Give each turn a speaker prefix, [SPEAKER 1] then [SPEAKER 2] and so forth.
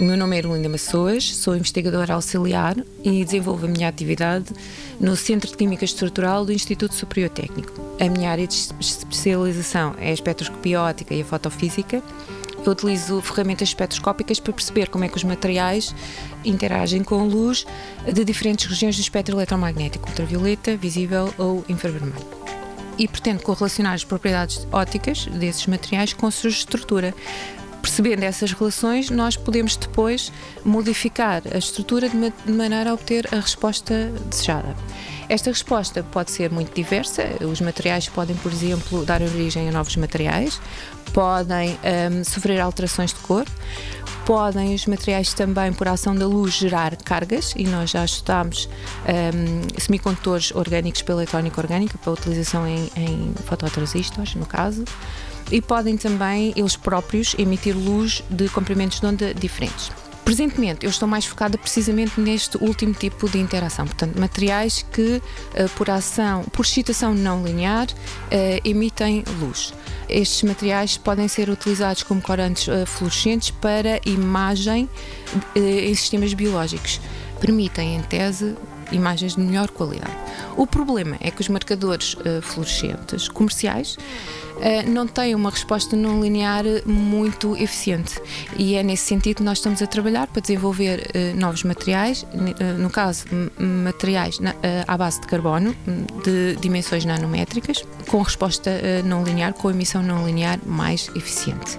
[SPEAKER 1] nome é Erlinda Maçoas, sou investigadora auxiliar e desenvolvo a minha atividade no Centro de Química Estrutural do Instituto Superior Técnico. A minha área de especialização é a espectroscopia óptica e a fotofísica. Eu utilizo ferramentas espectroscópicas para perceber como é que os materiais interagem com luz de diferentes regiões do espectro eletromagnético, ultravioleta, visível ou infravermelho e pretendo correlacionar as propriedades ópticas desses materiais com a sua estrutura, percebendo essas relações, nós podemos depois modificar a estrutura de maneira a obter a resposta desejada. Esta resposta pode ser muito diversa. Os materiais podem, por exemplo, dar origem a novos materiais, podem um, sofrer alterações de cor, podem os materiais também, por ação da luz, gerar cargas e nós já estudámos um, semicondutores orgânicos pela eletrónica orgânica para utilização em, em fototransistores, no caso e podem também eles próprios emitir luz de comprimentos de onda diferentes. Presentemente, eu estou mais focada precisamente neste último tipo de interação, portanto, materiais que, eh, por ação, por excitação não linear, eh, emitem luz. Estes materiais podem ser utilizados como corantes eh, fluorescentes para imagem em sistemas biológicos. Permitem, em tese, imagens de melhor qualidade. O problema é que os marcadores uh, fluorescentes comerciais uh, não têm uma resposta não linear muito eficiente e é nesse sentido que nós estamos a trabalhar para desenvolver uh, novos materiais, no caso, materiais na, à base de carbono, de dimensões nanométricas, com resposta não linear, com emissão não linear mais eficiente.